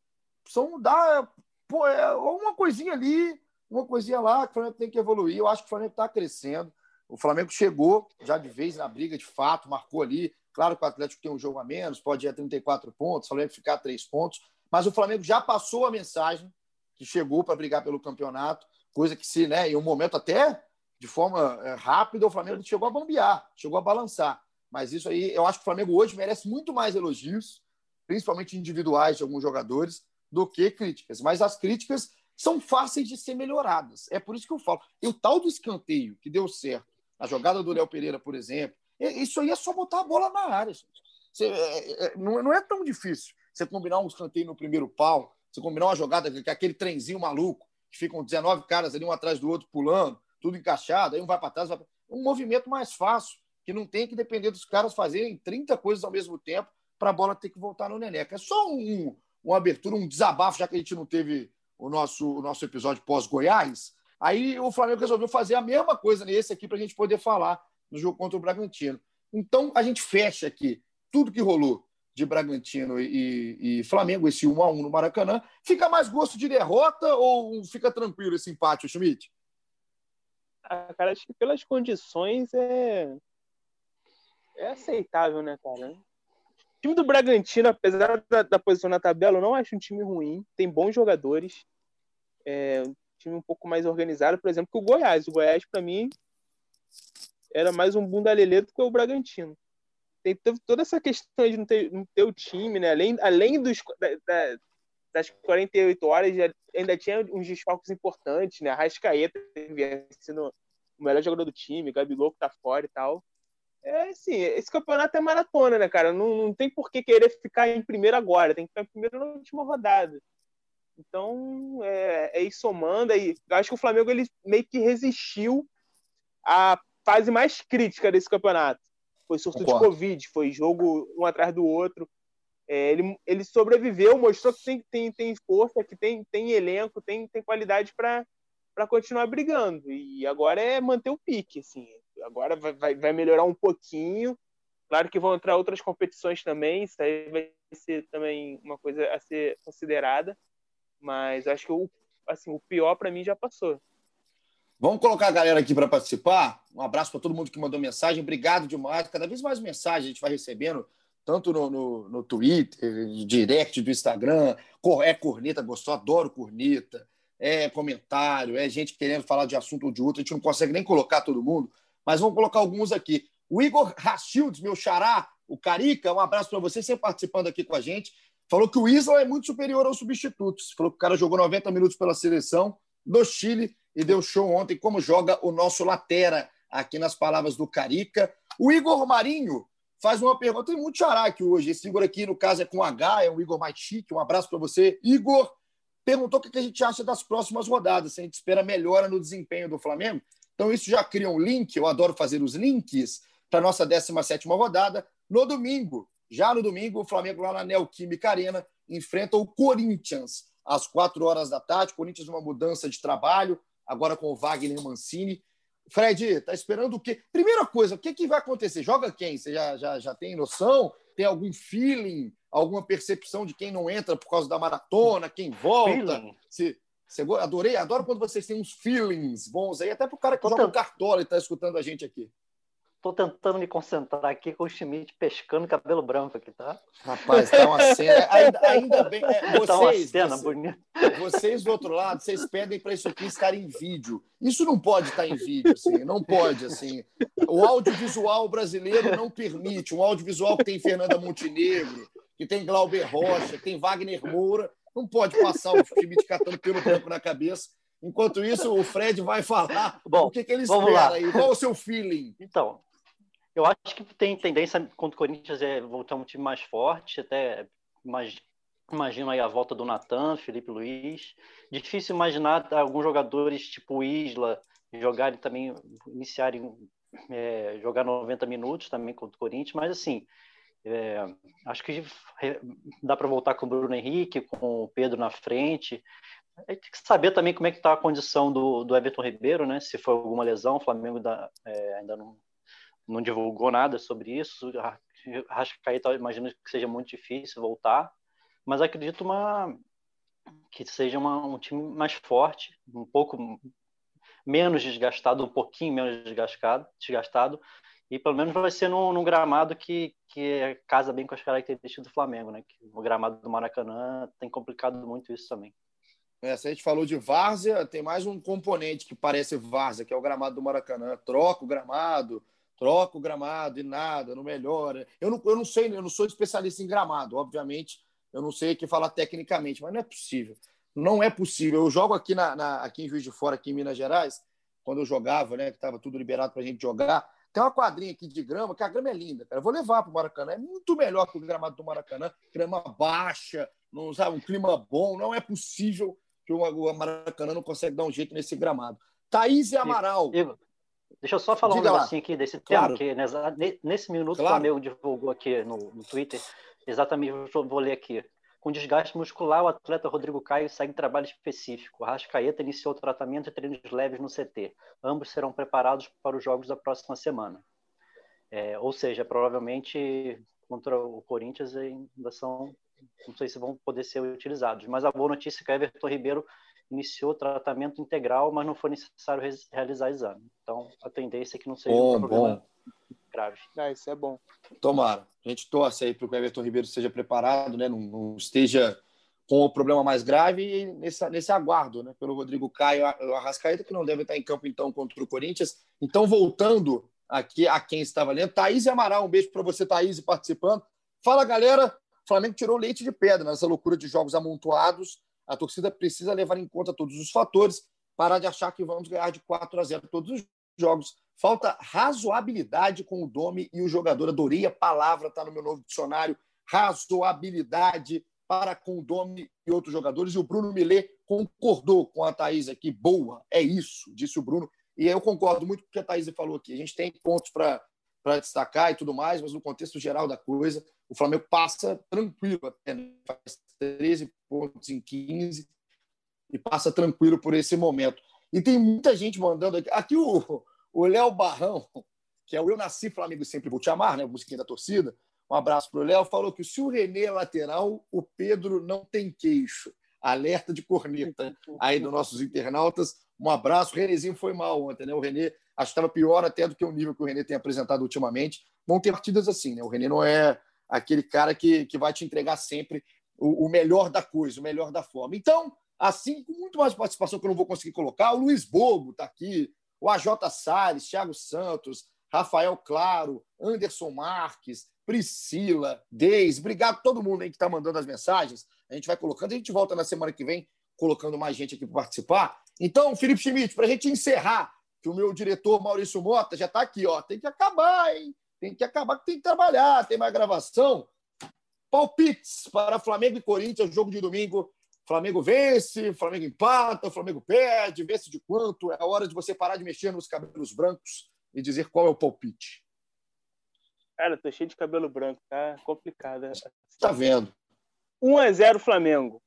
são dar pô, é uma coisinha ali, uma coisinha lá, que o Flamengo tem que evoluir. Eu acho que o Flamengo está crescendo. O Flamengo chegou já de vez na briga, de fato, marcou ali. Claro que o Atlético tem um jogo a menos, pode ir a 34 pontos, o Flamengo ficar a 3 pontos, mas o Flamengo já passou a mensagem que chegou para brigar pelo campeonato, coisa que se, né, em um momento até de forma é, rápida, o Flamengo chegou a bambear, chegou a balançar. Mas isso aí, eu acho que o Flamengo hoje merece muito mais elogios, principalmente individuais de alguns jogadores, do que críticas. Mas as críticas são fáceis de ser melhoradas. É por isso que eu falo. E o tal do escanteio que deu certo a jogada do Léo Pereira, por exemplo. Isso aí é só botar a bola na área. Você, é, é, não, é tão difícil você combinar um escanteio no primeiro pau, você combinar uma jogada é aquele trenzinho maluco, que ficam 19 caras ali um atrás do outro pulando, tudo encaixado, aí um vai para trás. Vai pra... Um movimento mais fácil, que não tem que depender dos caras fazerem 30 coisas ao mesmo tempo para a bola ter que voltar no Neneca. É só um, uma abertura, um desabafo, já que a gente não teve o nosso, o nosso episódio pós-Goiás, Aí o Flamengo resolveu fazer a mesma coisa nesse aqui para a gente poder falar no jogo contra o Bragantino. Então a gente fecha aqui tudo que rolou de Bragantino e, e, Flamengo, esse 1 a 1 no Maracanã. Fica mais gosto de derrota ou fica tranquilo esse empate, Schmidt? Ah, cara, acho que pelas condições é é aceitável, né, cara? O time do Bragantino, apesar da, da, posição na tabela, eu não acho um time ruim. Tem bons jogadores. É um time um pouco mais organizado, por exemplo, que o Goiás. O Goiás, para mim, era mais um bunda do que o Bragantino. Tem toda essa questão de não ter, não ter o time, né? Além, além dos, da, das 48 horas, ainda tinha uns desfalques importantes, né? Arrascaeta sendo o melhor jogador do time, Gabigol que tá fora e tal. É assim, esse campeonato é maratona, né, cara? Não, não tem por que querer ficar em primeiro agora, tem que ficar em primeiro na última rodada. Então, é, é ir somando aí. Acho que o Flamengo ele meio que resistiu à fase mais crítica desse campeonato. Foi surto de Covid, foi jogo um atrás do outro. É, ele, ele sobreviveu, mostrou que tem, tem, tem força, que tem, tem elenco, tem, tem qualidade para continuar brigando. E agora é manter o pique, assim agora vai, vai, vai melhorar um pouquinho. Claro que vão entrar outras competições também, isso aí vai ser também uma coisa a ser considerada, mas acho que o, assim, o pior para mim já passou. Vamos colocar a galera aqui para participar. Um abraço para todo mundo que mandou mensagem. Obrigado demais. Cada vez mais mensagens a gente vai recebendo, tanto no, no, no Twitter, direct do Instagram. É corneta, gostou? Adoro corneta. É comentário, é gente querendo falar de assunto ou de outro. A gente não consegue nem colocar todo mundo mas vamos colocar alguns aqui. O Igor Rachildes, meu xará, o Carica, um abraço para você, sempre participando aqui com a gente. Falou que o Isla é muito superior aos substitutos. Falou que o cara jogou 90 minutos pela seleção do Chile e deu show ontem, como joga o nosso Latera, aqui nas palavras do Carica. O Igor Marinho faz uma pergunta, tem muito xará aqui hoje. Esse Igor aqui, no caso, é com H, é um Igor mais chique. Um abraço para você. Igor perguntou o que a gente acha das próximas rodadas, se a gente espera melhora no desempenho do Flamengo. Então, isso já cria um link, eu adoro fazer os links, para a nossa 17 rodada. No domingo, já no domingo, o Flamengo lá na Neoquímica Arena enfrenta o Corinthians às quatro horas da tarde. Corinthians uma mudança de trabalho, agora com o Wagner Mancini. Fred, tá esperando o quê? Primeira coisa, o que, que vai acontecer? Joga quem? Você já, já, já tem noção? Tem algum feeling, alguma percepção de quem não entra por causa da maratona, quem volta? Se, adorei, adoro quando vocês têm uns feelings bons aí, até para o cara que Tô joga tent... cartola e está escutando a gente aqui. Tô tentando me concentrar aqui com o Schmidt pescando cabelo branco aqui, tá? Rapaz, tá uma cena. Ainda, ainda bem. É, vocês, tá uma cena vocês, bonita. Vocês do outro lado, vocês pedem para isso aqui estar em vídeo. Isso não pode estar em vídeo, assim, não pode, assim. O audiovisual brasileiro não permite. Um audiovisual que tem Fernanda Montenegro, que tem Glauber Rocha, que tem Wagner Moura, não pode passar o de catando pelo branco na cabeça. Enquanto isso, o Fred vai falar Bom, o que, que ele espera lá. aí. Qual o seu feeling? Então, eu acho que tem tendência contra o Corinthians é voltar um time mais forte, até imagino aí a volta do Natan, Felipe Luiz. Difícil imaginar alguns jogadores tipo Isla jogarem também, iniciarem, é, jogar 90 minutos também contra o Corinthians, mas assim, é, acho que dá para voltar com o Bruno Henrique, com o Pedro na frente. tem que saber também como é que está a condição do, do Everton Ribeiro, né? Se foi alguma lesão, o Flamengo é, ainda não, não divulgou nada sobre isso. Rascaeta, imagino que seja muito difícil voltar, mas acredito uma, que seja uma, um time mais forte, um pouco menos desgastado, um pouquinho menos desgastado, desgastado e pelo menos vai ser num, num, gramado que, que casa bem com as características do Flamengo, né? Que o gramado do Maracanã tem complicado muito isso também. É, se a gente falou de várzea, tem mais um componente que parece várzea, que é o gramado do Maracanã. Troca o gramado, troca o gramado e nada, não melhora. Eu não, eu não sei, eu não sou especialista em gramado, obviamente, eu não sei o que falar tecnicamente, mas não é possível. Não é possível. Eu jogo aqui, na, na aqui em Juiz de Fora, aqui em Minas Gerais, quando eu jogava, né, que estava tudo liberado para a gente jogar tem uma quadrinha aqui de grama, que a grama é linda, cara. Eu vou levar para o Maracanã. É muito melhor que o gramado do Maracanã. Grama baixa, não, sabe, um clima bom. Não é possível que o Maracanã não consegue dar um jeito nesse gramado. Thaís e Amaral. Igor, deixa eu só falar Diga um negocinho lá. aqui desse claro. tema, que nesse minuto claro. o Flamengo divulgou aqui no, no Twitter, exatamente, vou ler aqui. Com desgaste muscular, o atleta Rodrigo Caio segue trabalho específico. Rascaeta iniciou tratamento de treinos leves no CT. Ambos serão preparados para os jogos da próxima semana. É, ou seja, provavelmente contra o Corinthians ainda são, não sei se vão poder ser utilizados. Mas a boa notícia é que Everton Ribeiro iniciou o tratamento integral, mas não foi necessário realizar exame. Então, a tendência é que não seja bom, um problema bom grave. Ah, isso é bom. Tomara. A gente torce aí para que o Everton Ribeiro esteja preparado, né? Não, não, esteja com o problema mais grave e nesse, nesse aguardo, né? Pelo Rodrigo Caio o Arrascaeta, que não deve estar em campo então contra o Corinthians. Então, voltando aqui a quem estava lendo, Thaís Amaral, um beijo para você, Thaís, participando. Fala, galera. O Flamengo tirou leite de pedra nessa loucura de jogos amontoados. A torcida precisa levar em conta todos os fatores, parar de achar que vamos ganhar de 4 a 0 todos os jogos. Falta razoabilidade com o Domi e o jogador. Adorei a palavra, está no meu novo dicionário. Razoabilidade para com o Domi e outros jogadores. E o Bruno Millet concordou com a Thaís aqui. Boa, é isso, disse o Bruno. E eu concordo muito com o que a Thaís falou aqui. A gente tem pontos para destacar e tudo mais, mas no contexto geral da coisa, o Flamengo passa tranquilo até, né? faz 13 pontos em 15 e passa tranquilo por esse momento. E tem muita gente mandando aqui. Aqui o, Léo Barrão, que é o Eu Nasci Flamengo Sempre Vou Te Amar, né? musiquinha da torcida. Um abraço para o Léo. Falou que se o Renê é lateral, o Pedro não tem queixo. Alerta de corneta aí dos nossos internautas. Um abraço. O Renezinho foi mal ontem, né? O Renê acho que estava pior até do que o nível que o Renê tem apresentado ultimamente. Vão ter partidas assim, né? O Renê não é aquele cara que, que vai te entregar sempre o, melhor da coisa, o melhor da forma. Então, assim, com muito mais participação que eu não vou conseguir colocar, o Luiz Bogo está aqui, o AJ Salles, Thiago Santos, Rafael Claro, Anderson Marques, Priscila, Deis. Obrigado a todo mundo aí que está mandando as mensagens. A gente vai colocando, a gente volta na semana que vem colocando mais gente aqui para participar. Então, Felipe Schmidt, para a gente encerrar, que o meu diretor Maurício Mota já está aqui, ó. Tem que acabar, hein? Tem que acabar, tem que trabalhar, tem mais gravação. Palpites para Flamengo e Corinthians, jogo de domingo. Flamengo vence, Flamengo empata, Flamengo perde, vence de quanto. É hora de você parar de mexer nos cabelos brancos e dizer qual é o palpite. Cara, tô cheio de cabelo branco, tá complicado. Né? Tá vendo? 1 a 0 Flamengo.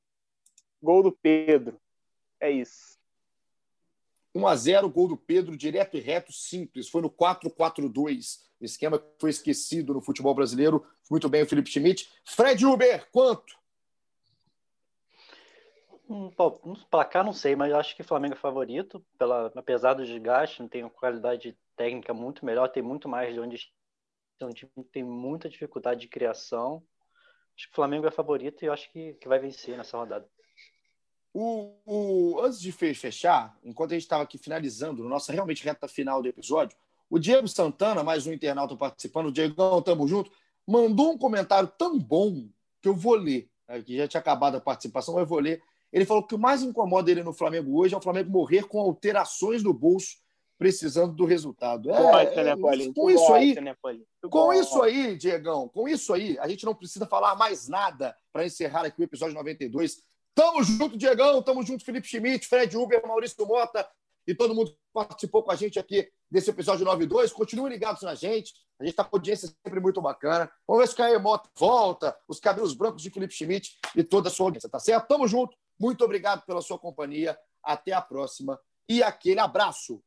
Gol do Pedro. É isso. 1 a 0 gol do Pedro, direto e reto, simples. Foi no 4-4-2. Esquema que foi esquecido no futebol brasileiro. Muito bem o Felipe Schmidt. Fred Uber, quanto? Um, um placar não sei, mas acho que Flamengo é favorito, pela, apesar do desgaste, tem uma qualidade técnica muito melhor, tem muito mais de onde então, tem muita dificuldade de criação. Acho que o Flamengo é favorito e eu acho que, que vai vencer nessa rodada. O, o, antes de fechar, enquanto a gente estava aqui finalizando, nossa realmente reta final do episódio, o Diego Santana, mais um internauta participando, o Diegão, tamo junto, mandou um comentário tão bom que eu vou ler. Aqui já tinha acabado a participação, mas eu vou ler. Ele falou que o mais incomoda ele no Flamengo hoje é o Flamengo morrer com alterações no bolso, precisando do resultado. É, gosta, né, Paulinho? Com isso gosta, aí, né, com isso aí, Diegão, com isso aí, a gente não precisa falar mais nada para encerrar aqui o episódio 92. Tamo junto, Diegão, tamo junto, Felipe Schmidt, Fred Uber, Maurício Mota e todo mundo que participou com a gente aqui desse episódio 92. Continuem ligados na gente. A gente está com audiência sempre muito bacana. Vamos ver se o Caio Mota volta, os cabelos brancos de Felipe Schmidt e toda a sua audiência, tá certo? Tamo junto. Muito obrigado pela sua companhia. Até a próxima e aquele abraço.